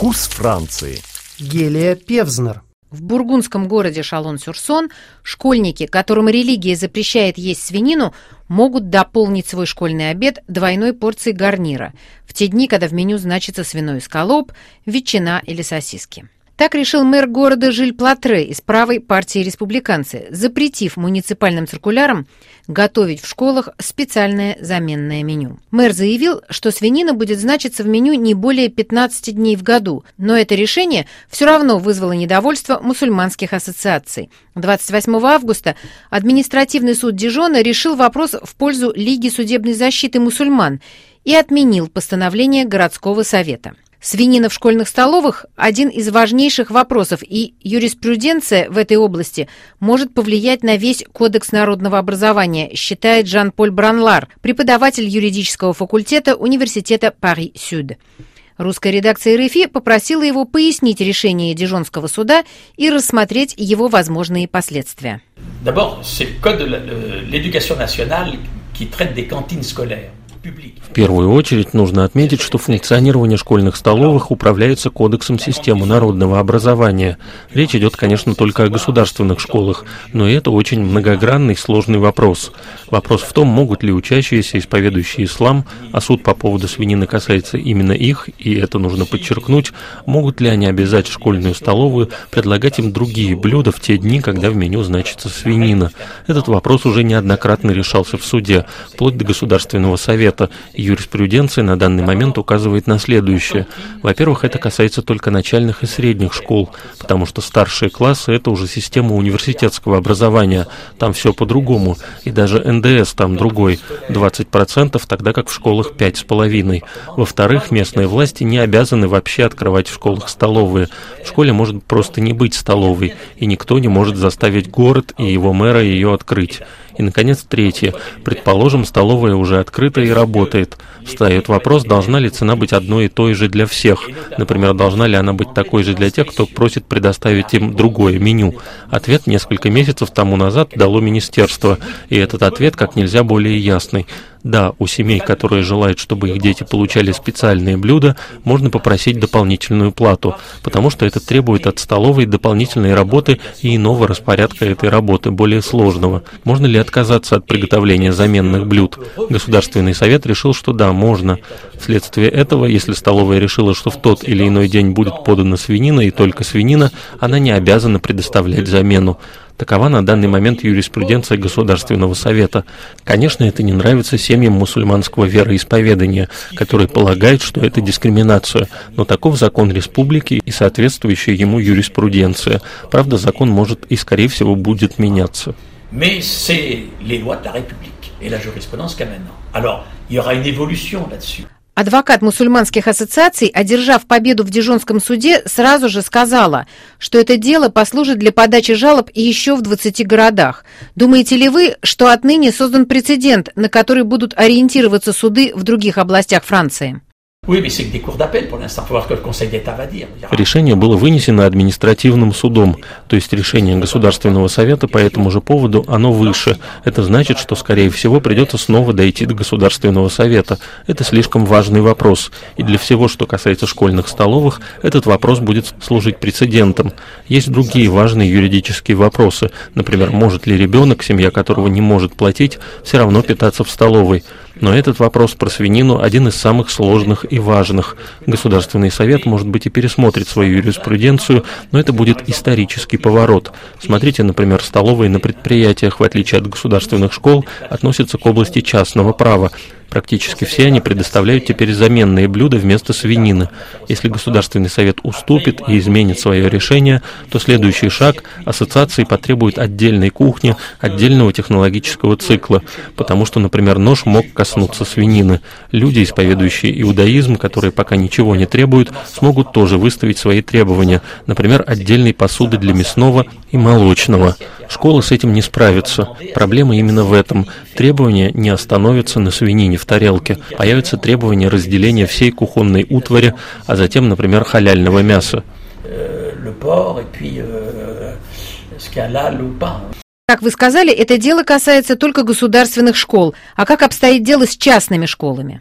Вкус Франции. Гелия Певзнер. В бургундском городе Шалон-Сюрсон школьники, которым религия запрещает есть свинину, могут дополнить свой школьный обед двойной порцией гарнира в те дни, когда в меню значится свиной скалоп, ветчина или сосиски. Так решил мэр города Жиль-Платре из правой партии республиканцы, запретив муниципальным циркулярам готовить в школах специальное заменное меню. Мэр заявил, что свинина будет значиться в меню не более 15 дней в году, но это решение все равно вызвало недовольство мусульманских ассоциаций. 28 августа административный суд Дижона решил вопрос в пользу Лиги судебной защиты мусульман и отменил постановление городского совета. Свинина в школьных столовых – один из важнейших вопросов, и юриспруденция в этой области может повлиять на весь кодекс народного образования, считает Жан-Поль Бранлар, преподаватель юридического факультета Университета Пари-Сюд. Русская редакция РФИ попросила его пояснить решение Дижонского суда и рассмотреть его возможные последствия. D'abord, c'est le code de l'éducation cantines scolaires. В первую очередь нужно отметить, что функционирование школьных столовых управляется Кодексом системы народного образования. Речь идет, конечно, только о государственных школах, но это очень многогранный сложный вопрос. Вопрос в том, могут ли учащиеся, исповедующие ислам, а суд по поводу свинины касается именно их, и это нужно подчеркнуть, могут ли они обязать школьную столовую предлагать им другие блюда в те дни, когда в меню значится свинина. Этот вопрос уже неоднократно решался в суде, вплоть до Государственного совета юриспруденции на данный момент указывает на следующее. Во-первых, это касается только начальных и средних школ, потому что старшие классы – это уже система университетского образования. Там все по-другому, и даже НДС там другой – 20%, тогда как в школах 5,5%. Во-вторых, местные власти не обязаны вообще открывать в школах столовые. В школе может просто не быть столовой, и никто не может заставить город и его мэра ее открыть. И, наконец, третье. Предположим, столовая уже открыта и работает. Встает вопрос, должна ли цена быть одной и той же для всех. Например, должна ли она быть такой же для тех, кто просит предоставить им другое меню. Ответ несколько месяцев тому назад дало министерство, и этот ответ как нельзя более ясный. Да, у семей, которые желают, чтобы их дети получали специальные блюда, можно попросить дополнительную плату, потому что это требует от столовой дополнительной работы и иного распорядка этой работы, более сложного. Можно ли отказаться от приготовления заменных блюд? Государственный совет решил, что да, можно. Вследствие этого, если столовая решила, что в тот или иной день будет подана свинина и только свинина, она не обязана предоставлять замену. Такова на данный момент юриспруденция Государственного Совета. Конечно, это не нравится семьям мусульманского вероисповедания, которые полагают, что это дискриминация, но таков закон республики и соответствующая ему юриспруденция. Правда, закон может и, скорее всего, будет меняться. Mais c'est les lois de la République et la jurisprudence qu'a maintenant. Alors, il y aura une évolution là-dessus. Адвокат мусульманских ассоциаций, одержав победу в Дижонском суде, сразу же сказала, что это дело послужит для подачи жалоб еще в 20 городах. Думаете ли вы, что отныне создан прецедент, на который будут ориентироваться суды в других областях Франции? Решение было вынесено административным судом, то есть решение Государственного совета по этому же поводу, оно выше. Это значит, что, скорее всего, придется снова дойти до Государственного совета. Это слишком важный вопрос, и для всего, что касается школьных столовых, этот вопрос будет служить прецедентом. Есть другие важные юридические вопросы, например, может ли ребенок, семья которого не может платить, все равно питаться в столовой. Но этот вопрос про свинину один из самых сложных и важных. Государственный совет, может быть, и пересмотрит свою юриспруденцию, но это будет исторический поворот. Смотрите, например, столовые на предприятиях, в отличие от государственных школ, относятся к области частного права. Практически все они предоставляют теперь заменные блюда вместо свинины. Если Государственный совет уступит и изменит свое решение, то следующий шаг – ассоциации потребует отдельной кухни, отдельного технологического цикла, потому что, например, нож мог коснуться свинины. Люди, исповедующие иудаизм, которые пока ничего не требуют, смогут тоже выставить свои требования, например, отдельной посуды для мясного и молочного. Школа с этим не справится. Проблема именно в этом. Требования не остановятся на свинине в тарелке. Появятся требования разделения всей кухонной утвари, а затем, например, халяльного мяса. Как вы сказали, это дело касается только государственных школ. А как обстоит дело с частными школами?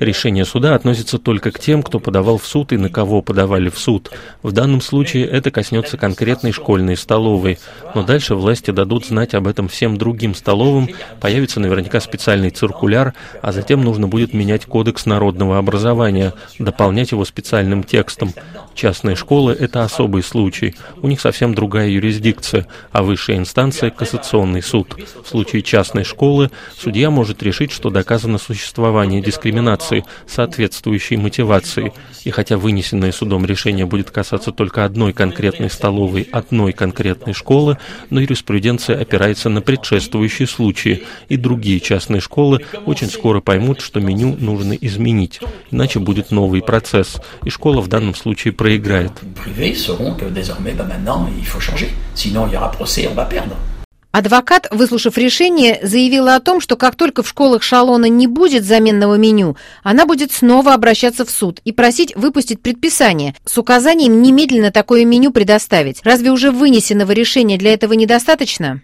Решение суда относится только к тем, кто подавал в суд и на кого подавали в суд. В данном случае это коснется конкретной школьной столовой. Но дальше власти дадут знать об этом всем другим столовым, появится наверняка специальный циркуляр, а затем нужно будет менять кодекс народного образования, дополнять его специальным текстом. Частные школы – это особый случай. У них совсем другая юрисдикция, а высшая инстанция – кассационный суд. В случае частной школы судья может решить, что доказано существование дискриминации, соответствующей мотивации. И хотя вынесенное судом решение будет касаться только одной конкретной столовой, одной конкретной школы, но юриспруденция опирается на предшествующие случаи, и другие частные школы очень скоро поймут, что меню нужно изменить, иначе будет новый процесс, и школа в данном случае проиграет. Адвокат, выслушав решение, заявила о том, что как только в школах Шалона не будет заменного меню, она будет снова обращаться в суд и просить выпустить предписание с указанием немедленно такое меню предоставить. Разве уже вынесенного решения для этого недостаточно?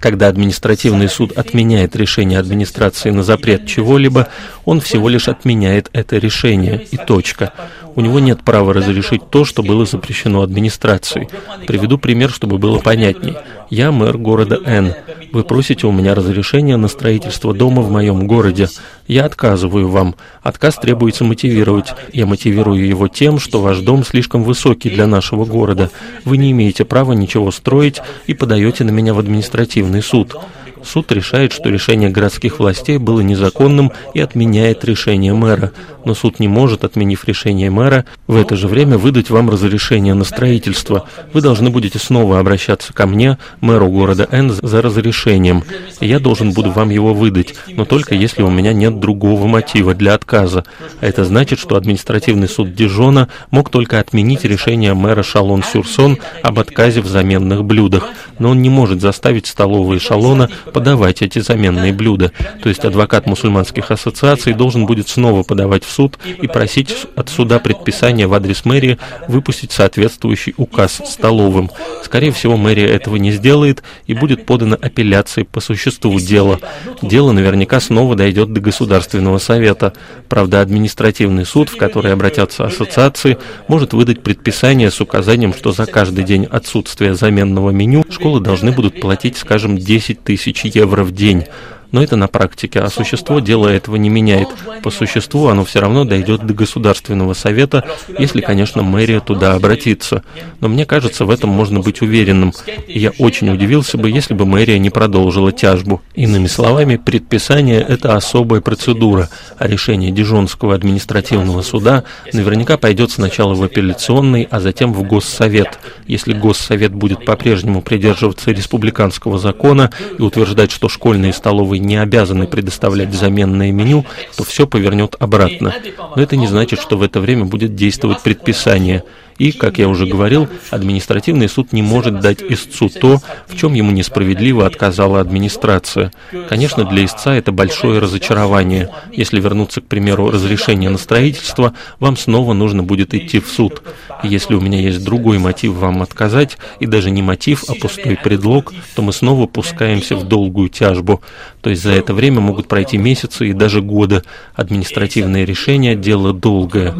Когда административный суд отменяет решение администрации на запрет чего-либо, он всего лишь отменяет это решение и точка. У него нет права разрешить то, что было запрещено администрацией. Приведу пример, чтобы было понятней. Я мэр города Н. Вы просите у меня разрешения на строительство дома в моем городе. Я отказываю вам. Отказ требуется мотивировать. Я мотивирую его тем, что ваш дом слишком высокий для нашего города. Вы не имеете права ничего строить и подаете на меня в административный суд. Суд решает, что решение городских властей было незаконным и отменяет решение мэра. Но суд не может, отменив решение мэра, в это же время выдать вам разрешение на строительство. Вы должны будете снова обращаться ко мне, мэру города Н, за разрешением. И я должен буду вам его выдать, но только если у меня нет другого мотива для отказа. А это значит, что административный суд Дижона мог только отменить решение мэра Шалон-Сюрсон об отказе в заменных блюдах, но он не может заставить столовые Шалона подавать эти заменные блюда. То есть адвокат мусульманских ассоциаций должен будет снова подавать в суд и просить от суда предписания в адрес мэрии выпустить соответствующий указ столовым. Скорее всего, мэрия этого не сделает и будет подана апелляция по существу дела. Дело наверняка снова дойдет до Государственного совета. Правда, административный суд, в который обратятся ассоциации, может выдать предписание с указанием, что за каждый день отсутствия заменного меню школы должны будут платить, скажем, 10 тысяч евро в день но это на практике, а существо дела этого не меняет. По существу оно все равно дойдет до Государственного совета, если, конечно, мэрия туда обратится. Но мне кажется, в этом можно быть уверенным. И я очень удивился бы, если бы мэрия не продолжила тяжбу. Иными словами, предписание – это особая процедура, а решение Дижонского административного суда наверняка пойдет сначала в апелляционный, а затем в Госсовет. Если Госсовет будет по-прежнему придерживаться республиканского закона и утверждать, что школьные столовые не обязаны предоставлять заменное меню, то все повернет обратно. Но это не значит, что в это время будет действовать предписание. И, как я уже говорил, административный суд не может дать истцу то, в чем ему несправедливо отказала администрация. Конечно, для истца это большое разочарование. Если вернуться, к примеру, разрешение на строительство, вам снова нужно будет идти в суд. Если у меня есть другой мотив вам отказать, и даже не мотив, а пустой предлог, то мы снова пускаемся в долгую тяжбу. То есть за это время могут пройти месяцы и даже годы. Административное решение – дело долгое.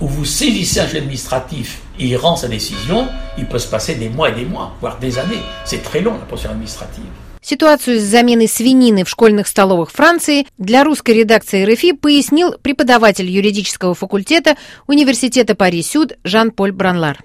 Où vous saisissez un juge administratif et il rend sa décision, il peut se passer des mois et des mois, voire des années. C'est très long la procédure administrative. Ситуацию с заменой свинины в школьных столовых Франции для русской редакции РФИ пояснил преподаватель юридического факультета Университета Пари-Сюд Жан-Поль Бранлар.